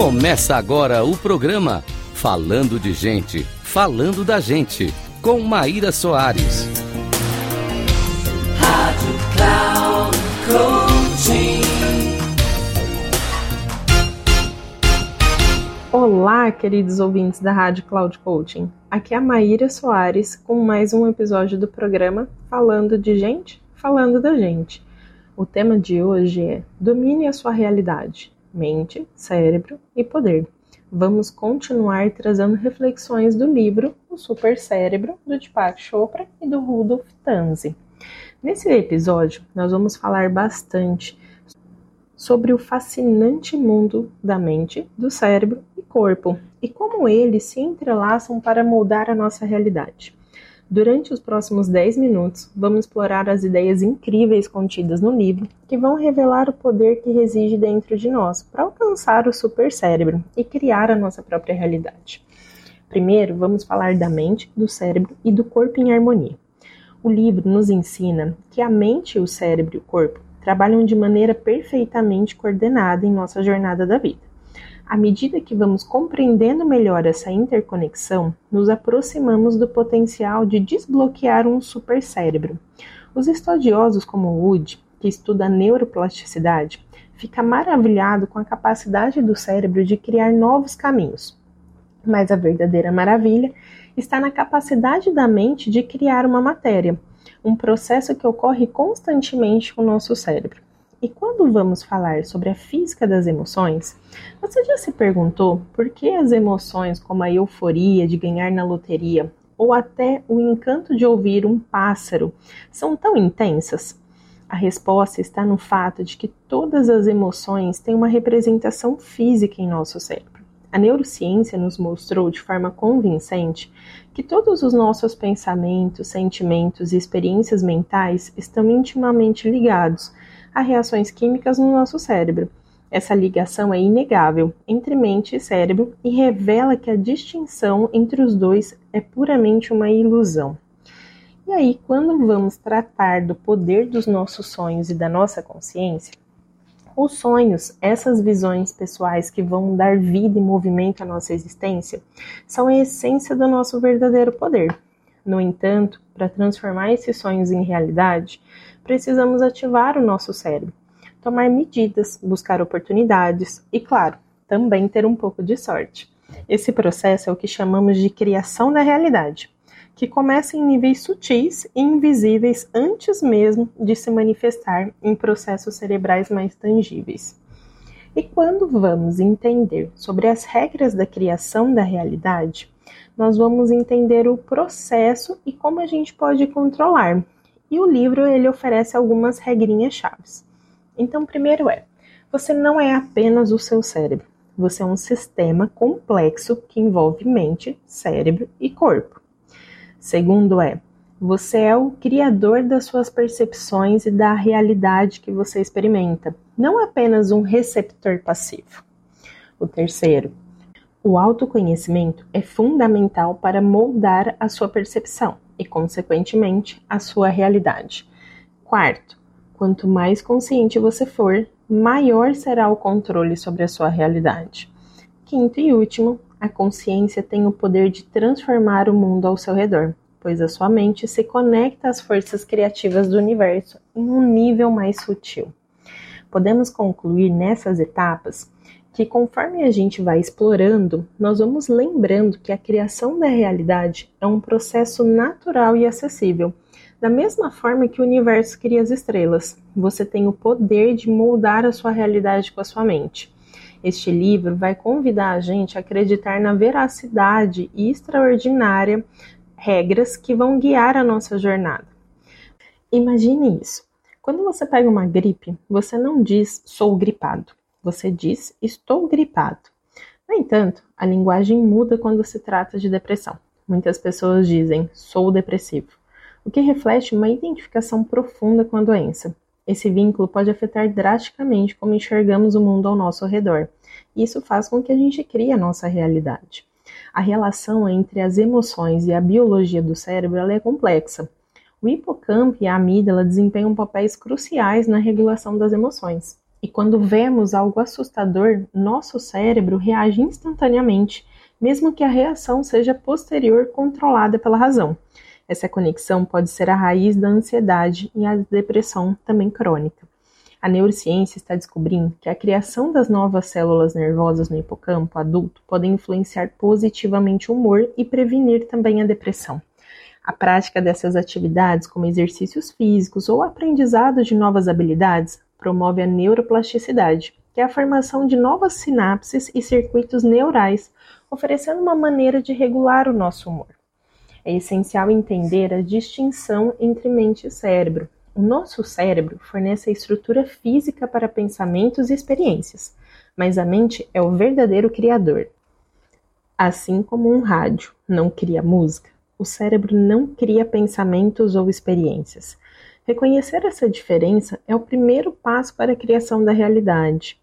Começa agora o programa Falando de Gente, Falando da Gente, com Maíra Soares. Rádio Cloud. Olá, queridos ouvintes da Rádio Cloud Coaching. Aqui é a Maíra Soares com mais um episódio do programa Falando de Gente, Falando da Gente. O tema de hoje é Domine a sua realidade mente, cérebro e poder. Vamos continuar trazendo reflexões do livro O Super Cérebro, do Deepak Chopra e do Rudolf Tanzi. Nesse episódio, nós vamos falar bastante sobre o fascinante mundo da mente, do cérebro e corpo e como eles se entrelaçam para moldar a nossa realidade. Durante os próximos 10 minutos, vamos explorar as ideias incríveis contidas no livro que vão revelar o poder que reside dentro de nós para alcançar o supercérebro e criar a nossa própria realidade. Primeiro, vamos falar da mente, do cérebro e do corpo em harmonia. O livro nos ensina que a mente, o cérebro e o corpo trabalham de maneira perfeitamente coordenada em nossa jornada da vida. À medida que vamos compreendendo melhor essa interconexão, nos aproximamos do potencial de desbloquear um supercérebro. Os estudiosos como Wood, que estuda a neuroplasticidade, fica maravilhado com a capacidade do cérebro de criar novos caminhos. Mas a verdadeira maravilha está na capacidade da mente de criar uma matéria, um processo que ocorre constantemente com o nosso cérebro. E quando vamos falar sobre a física das emoções, você já se perguntou por que as emoções como a euforia de ganhar na loteria ou até o encanto de ouvir um pássaro são tão intensas? A resposta está no fato de que todas as emoções têm uma representação física em nosso cérebro. A neurociência nos mostrou de forma convincente que todos os nossos pensamentos, sentimentos e experiências mentais estão intimamente ligados a reações químicas no nosso cérebro. Essa ligação é inegável entre mente e cérebro e revela que a distinção entre os dois é puramente uma ilusão. E aí, quando vamos tratar do poder dos nossos sonhos e da nossa consciência, os sonhos, essas visões pessoais que vão dar vida e movimento à nossa existência, são a essência do nosso verdadeiro poder. No entanto, para transformar esses sonhos em realidade, precisamos ativar o nosso cérebro, tomar medidas, buscar oportunidades e, claro, também ter um pouco de sorte. Esse processo é o que chamamos de criação da realidade, que começa em níveis sutis e invisíveis antes mesmo de se manifestar em processos cerebrais mais tangíveis. E quando vamos entender sobre as regras da criação da realidade, nós vamos entender o processo e como a gente pode controlar, e o livro ele oferece algumas regrinhas chaves. Então, primeiro é: você não é apenas o seu cérebro. Você é um sistema complexo que envolve mente, cérebro e corpo. Segundo é: você é o criador das suas percepções e da realidade que você experimenta, não apenas um receptor passivo. O terceiro, o autoconhecimento é fundamental para moldar a sua percepção e, consequentemente, a sua realidade. Quarto, quanto mais consciente você for, maior será o controle sobre a sua realidade. Quinto e último, a consciência tem o poder de transformar o mundo ao seu redor, pois a sua mente se conecta às forças criativas do universo em um nível mais sutil. Podemos concluir nessas etapas que conforme a gente vai explorando, nós vamos lembrando que a criação da realidade é um processo natural e acessível. Da mesma forma que o universo cria as estrelas, você tem o poder de moldar a sua realidade com a sua mente. Este livro vai convidar a gente a acreditar na veracidade e extraordinária regras que vão guiar a nossa jornada. Imagine isso. Quando você pega uma gripe, você não diz sou gripado. Você diz estou gripado. No entanto, a linguagem muda quando se trata de depressão. Muitas pessoas dizem sou depressivo, o que reflete uma identificação profunda com a doença. Esse vínculo pode afetar drasticamente como enxergamos o mundo ao nosso redor. E isso faz com que a gente crie a nossa realidade. A relação entre as emoções e a biologia do cérebro é complexa. O hipocampo e a amígdala desempenham papéis cruciais na regulação das emoções. E quando vemos algo assustador, nosso cérebro reage instantaneamente, mesmo que a reação seja posterior controlada pela razão. Essa conexão pode ser a raiz da ansiedade e a depressão também crônica. A neurociência está descobrindo que a criação das novas células nervosas no hipocampo adulto podem influenciar positivamente o humor e prevenir também a depressão. A prática dessas atividades, como exercícios físicos ou aprendizado de novas habilidades, promove a neuroplasticidade, que é a formação de novas sinapses e circuitos neurais, oferecendo uma maneira de regular o nosso humor. É essencial entender a distinção entre mente e cérebro. O nosso cérebro fornece a estrutura física para pensamentos e experiências, mas a mente é o verdadeiro criador. Assim como um rádio não cria música, o cérebro não cria pensamentos ou experiências. Reconhecer essa diferença é o primeiro passo para a criação da realidade.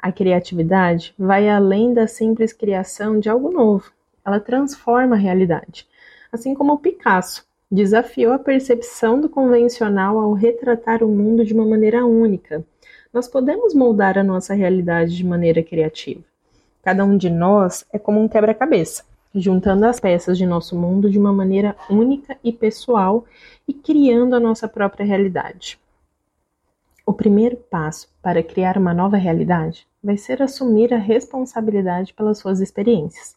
A criatividade vai além da simples criação de algo novo. Ela transforma a realidade. Assim como o Picasso desafiou a percepção do convencional ao retratar o mundo de uma maneira única. Nós podemos moldar a nossa realidade de maneira criativa. Cada um de nós é como um quebra-cabeça juntando as peças de nosso mundo de uma maneira única e pessoal e criando a nossa própria realidade. O primeiro passo para criar uma nova realidade vai ser assumir a responsabilidade pelas suas experiências.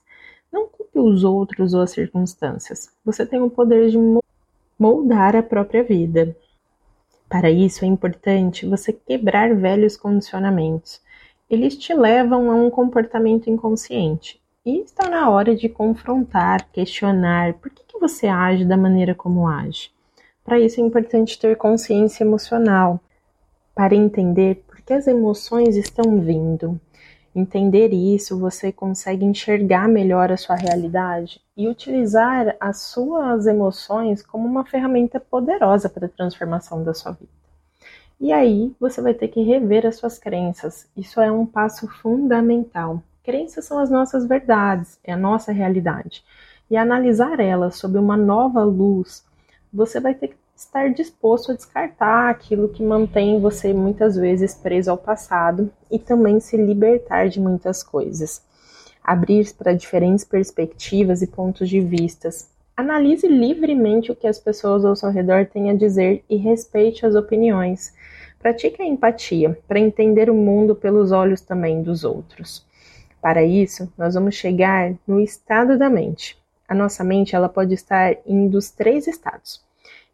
Não culpe os outros ou as circunstâncias. Você tem o poder de moldar a própria vida. Para isso é importante você quebrar velhos condicionamentos. Eles te levam a um comportamento inconsciente e está na hora de confrontar, questionar por que, que você age da maneira como age. Para isso é importante ter consciência emocional, para entender por que as emoções estão vindo. Entender isso, você consegue enxergar melhor a sua realidade e utilizar as suas emoções como uma ferramenta poderosa para a transformação da sua vida. E aí você vai ter que rever as suas crenças. Isso é um passo fundamental. Crenças são as nossas verdades, é a nossa realidade. E analisar elas sob uma nova luz, você vai ter que estar disposto a descartar aquilo que mantém você muitas vezes preso ao passado e também se libertar de muitas coisas. Abrir para diferentes perspectivas e pontos de vistas. Analise livremente o que as pessoas ao seu redor têm a dizer e respeite as opiniões. Pratique a empatia para entender o mundo pelos olhos também dos outros. Para isso, nós vamos chegar no estado da mente. A nossa mente ela pode estar em dos três estados: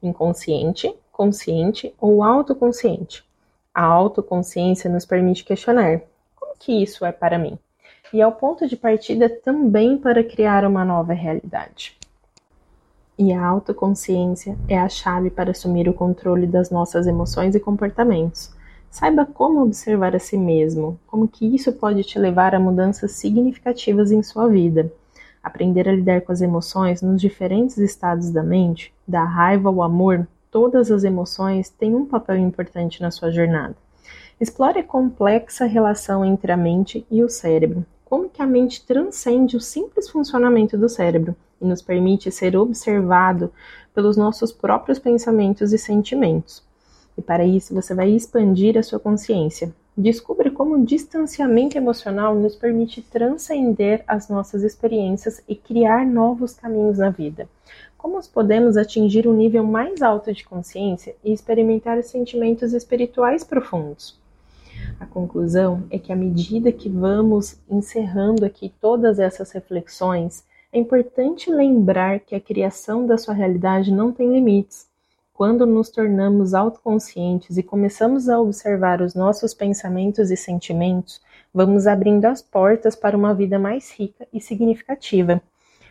inconsciente, consciente ou autoconsciente. A autoconsciência nos permite questionar: como que isso é para mim? E é o ponto de partida também para criar uma nova realidade. E a autoconsciência é a chave para assumir o controle das nossas emoções e comportamentos Saiba como observar a si mesmo, como que isso pode te levar a mudanças significativas em sua vida. Aprender a lidar com as emoções nos diferentes estados da mente, da raiva ao amor, todas as emoções têm um papel importante na sua jornada. Explore a complexa relação entre a mente e o cérebro. Como que a mente transcende o simples funcionamento do cérebro e nos permite ser observado pelos nossos próprios pensamentos e sentimentos. E para isso você vai expandir a sua consciência. Descubra como o distanciamento emocional nos permite transcender as nossas experiências e criar novos caminhos na vida. Como podemos atingir um nível mais alto de consciência e experimentar sentimentos espirituais profundos? A conclusão é que à medida que vamos encerrando aqui todas essas reflexões, é importante lembrar que a criação da sua realidade não tem limites quando nos tornamos autoconscientes e começamos a observar os nossos pensamentos e sentimentos, vamos abrindo as portas para uma vida mais rica e significativa.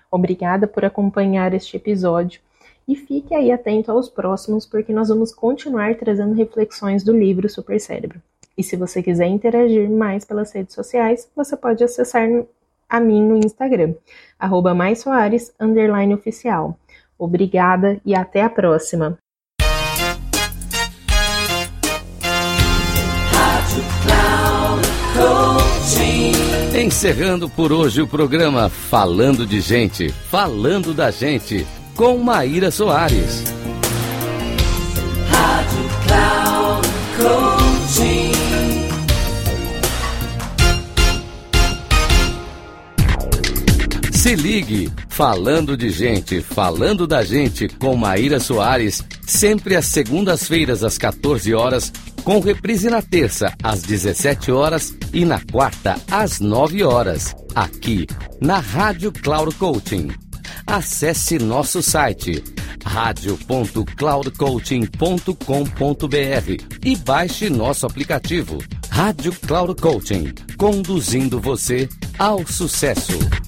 Obrigada por acompanhar este episódio e fique aí atento aos próximos, porque nós vamos continuar trazendo reflexões do livro Super Cérebro. E se você quiser interagir mais pelas redes sociais, você pode acessar a mim no Instagram, arroba oficial. Obrigada e até a próxima! Encerrando por hoje o programa Falando de Gente, Falando da Gente, com Maíra Soares. Rádio Cloud Coaching. Se ligue, Falando de Gente, Falando da Gente, com Maíra Soares, sempre às segundas-feiras às 14 horas com reprise na terça às 17 horas e na quarta às 9 horas, aqui na Rádio Cloud Coaching. Acesse nosso site radio.cloudcoaching.com.br e baixe nosso aplicativo Rádio Cloud Coaching, conduzindo você ao sucesso.